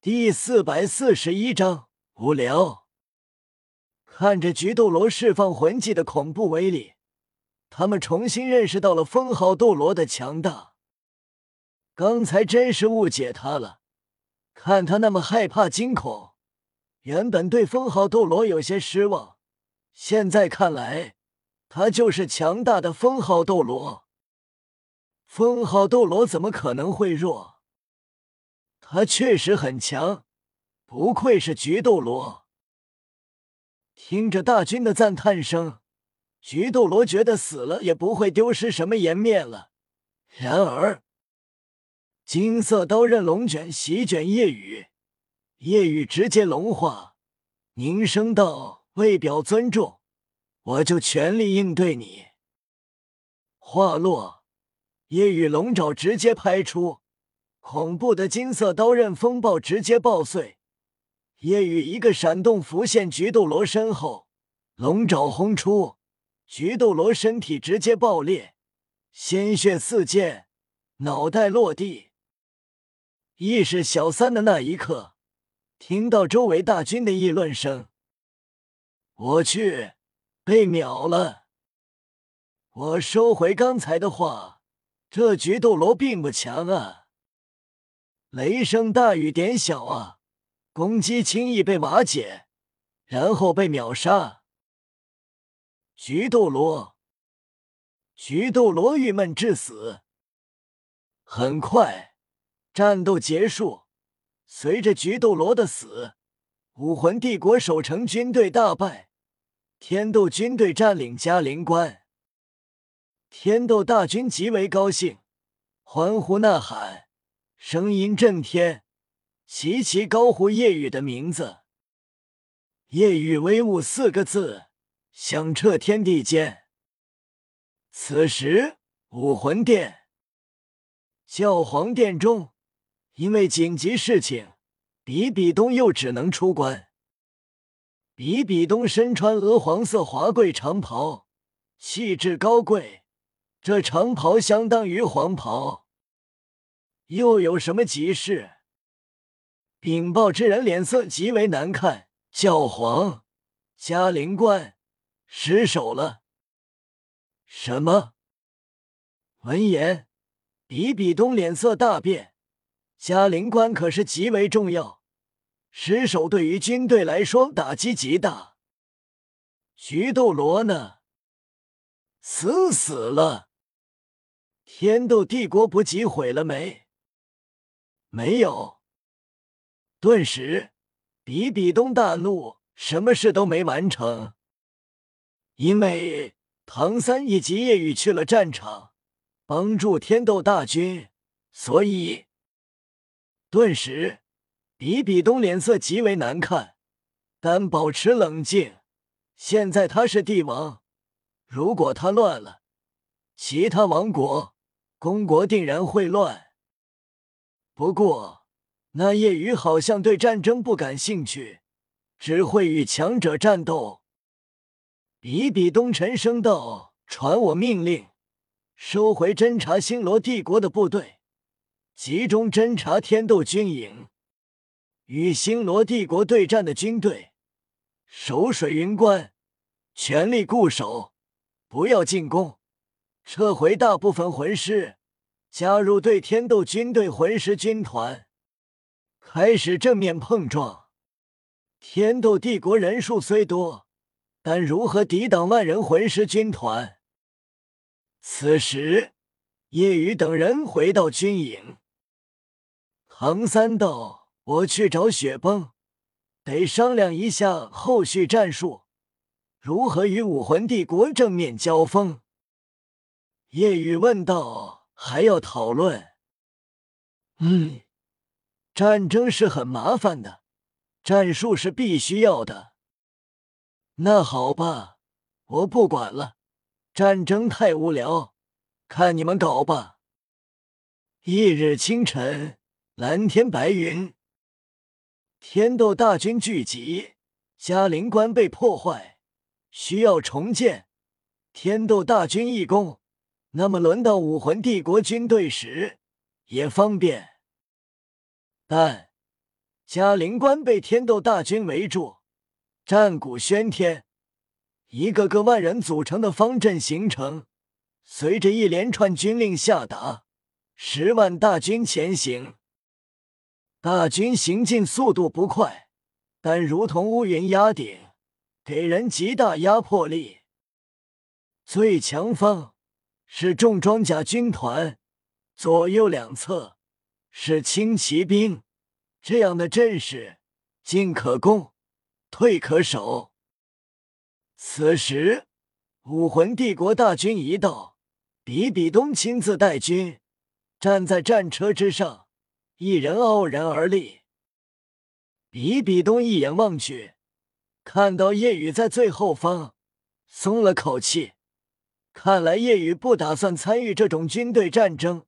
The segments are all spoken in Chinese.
第四百四十一章无聊。看着菊斗罗释放魂技的恐怖威力，他们重新认识到了封号斗罗的强大。刚才真是误解他了，看他那么害怕惊恐，原本对封号斗罗有些失望，现在看来，他就是强大的封号斗罗。封号斗罗怎么可能会弱？他确实很强，不愧是菊斗罗。听着大军的赞叹声，菊斗罗觉得死了也不会丢失什么颜面了。然而，金色刀刃龙卷席卷夜雨，夜雨直接龙化，凝声道：“为表尊重，我就全力应对你。”话落，夜雨龙爪直接拍出。恐怖的金色刀刃风暴直接爆碎，夜雨一个闪动浮现菊斗罗身后，龙爪轰出，菊斗罗身体直接爆裂，鲜血四溅，脑袋落地。意识小三的那一刻，听到周围大军的议论声，我去，被秒了！我收回刚才的话，这菊斗罗并不强啊。雷声大雨点小啊！攻击轻易被瓦解，然后被秒杀。菊斗罗，菊斗罗郁闷至死。很快，战斗结束。随着菊斗罗的死，武魂帝国守城军队大败，天斗军队占领嘉陵关。天斗大军极为高兴，欢呼呐喊。声音震天，齐齐高呼夜雨的名字。夜雨威武四个字响彻天地间。此时，武魂殿、教皇殿中，因为紧急事情，比比东又只能出关。比比东身穿鹅黄色华贵长袍，气质高贵，这长袍相当于黄袍。又有什么急事？禀报之人脸色极为难看。教皇，嘉陵关失守了。什么？闻言，比比东脸色大变。嘉陵关可是极为重要，失守对于军队来说打击极大。菊斗罗呢？死死了。天斗帝国不及毁了没？没有。顿时，比比东大怒，什么事都没完成。因为唐三以及夜雨去了战场，帮助天斗大军，所以顿时比比东脸色极为难看，但保持冷静。现在他是帝王，如果他乱了，其他王国、公国定然会乱。不过，那夜雨好像对战争不感兴趣，只会与强者战斗。比比东沉声道：“传我命令，收回侦察星罗帝国的部队，集中侦察天斗军营，与星罗帝国对战的军队，守水云关，全力固守，不要进攻，撤回大部分魂师。”加入对天斗军队魂师军团，开始正面碰撞。天斗帝国人数虽多，但如何抵挡万人魂师军团？此时，叶雨等人回到军营。唐三道：“我去找雪崩，得商量一下后续战术，如何与武魂帝国正面交锋。”叶雨问道。还要讨论？嗯，战争是很麻烦的，战术是必须要的。那好吧，我不管了，战争太无聊，看你们搞吧。翌日清晨，蓝天白云，天斗大军聚集，嘉陵关被破坏，需要重建。天斗大军义攻。那么轮到武魂帝国军队时也方便，但嘉陵关被天斗大军围住，战鼓喧天，一个个万人组成的方阵形成。随着一连串军令下达，十万大军前行。大军行进速度不快，但如同乌云压顶，给人极大压迫力。最强方是重装甲军团，左右两侧是轻骑兵。这样的阵势，进可攻，退可守。此时，武魂帝国大军一到。比比东亲自带军，站在战车之上，一人傲然而立。比比东一眼望去，看到叶雨在最后方，松了口气。看来夜雨不打算参与这种军队战争，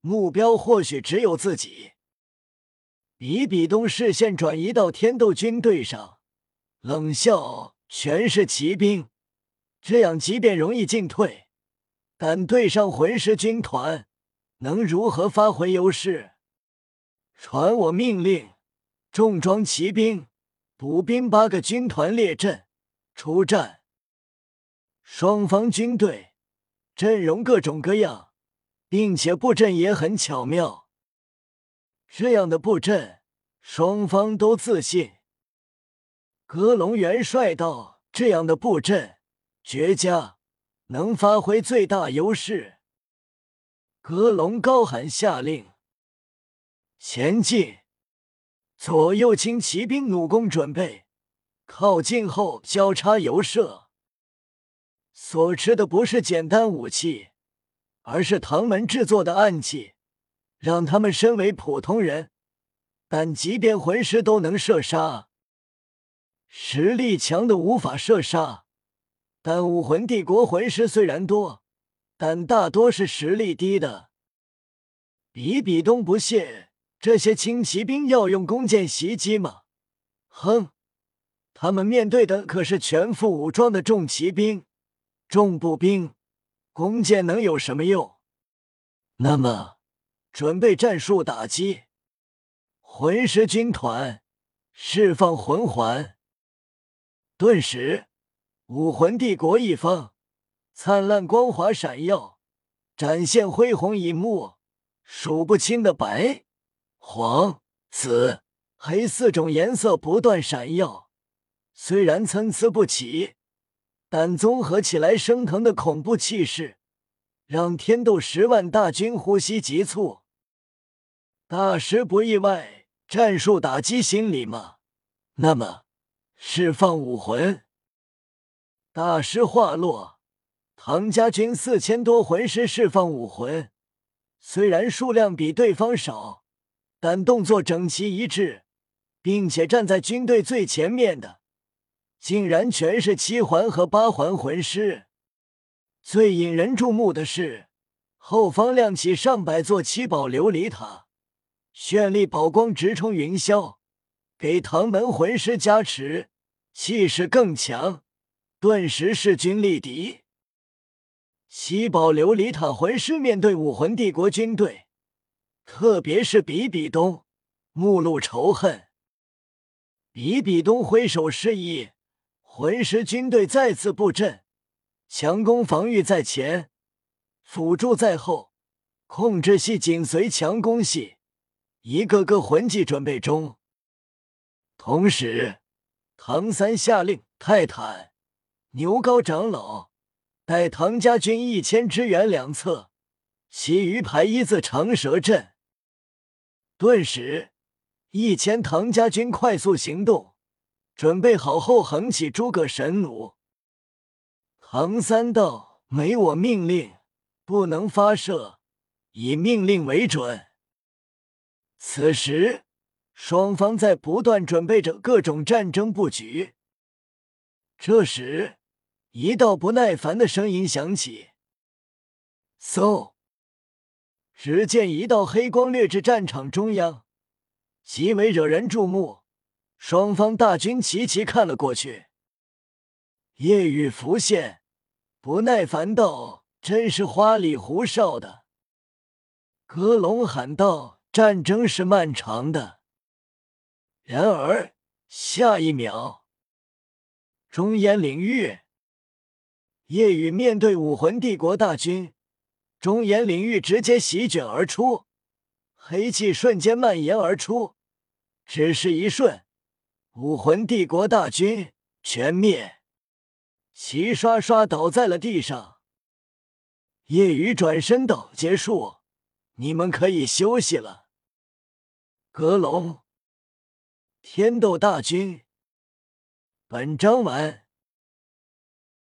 目标或许只有自己。比比东视线转移到天斗军队上，冷笑：“全是骑兵，这样即便容易进退。”但对上魂师军团，能如何发挥优势？传我命令，重装骑兵、步兵八个军团列阵出战。双方军队阵容各种各样，并且布阵也很巧妙。这样的布阵，双方都自信。格隆元帅道：“这样的布阵绝佳。”能发挥最大优势。格隆高喊下令：“前进！”左右轻骑兵弩弓准备，靠近后交叉游射。所持的不是简单武器，而是唐门制作的暗器，让他们身为普通人，但即便魂师都能射杀。实力强的无法射杀。但武魂帝国魂师虽然多，但大多是实力低的。比比东不屑，这些轻骑兵要用弓箭袭击吗？哼，他们面对的可是全副武装的重骑兵、重步兵，弓箭能有什么用？那么，准备战术打击。魂师军团释放魂环，顿时。武魂帝国一方，灿烂光华闪耀，展现恢宏一幕。数不清的白、黄、紫、黑四种颜色不断闪耀，虽然参差不齐，但综合起来升腾的恐怖气势，让天斗十万大军呼吸急促。大师不意外，战术打击心理吗？那么，释放武魂。大师话落，唐家军四千多魂师释放武魂，虽然数量比对方少，但动作整齐一致，并且站在军队最前面的，竟然全是七环和八环魂师。最引人注目的是，后方亮起上百座七宝琉璃塔，绚丽宝光直冲云霄，给唐门魂师加持，气势更强。顿时势均力敌。七宝琉璃塔魂师面对武魂帝国军队，特别是比比东，目露仇恨。比比东挥手示意，魂师军队再次布阵，强攻防御在前，辅助在后，控制系紧随强攻系，一个个魂技准备中。同时，唐三下令泰坦。牛高长老带唐家军一千支援两侧，其余排一字长蛇阵。顿时，一千唐家军快速行动，准备好后横起诸葛神弩。唐三道：“没我命令，不能发射，以命令为准。”此时，双方在不断准备着各种战争布局。这时。一道不耐烦的声音响起，嗖！只见一道黑光掠至战场中央，极为惹人注目。双方大军齐齐看了过去。夜雨浮现，不耐烦道：“真是花里胡哨的。”格隆喊道：“战争是漫长的。”然而下一秒，中烟领域，夜雨面对武魂帝国大军，中烟领域直接席卷而出，黑气瞬间蔓延而出，只是一瞬，武魂帝国大军全灭，齐刷刷倒在了地上。夜雨转身道：“结束，你们可以休息了。”阁楼。天斗大军，本章完。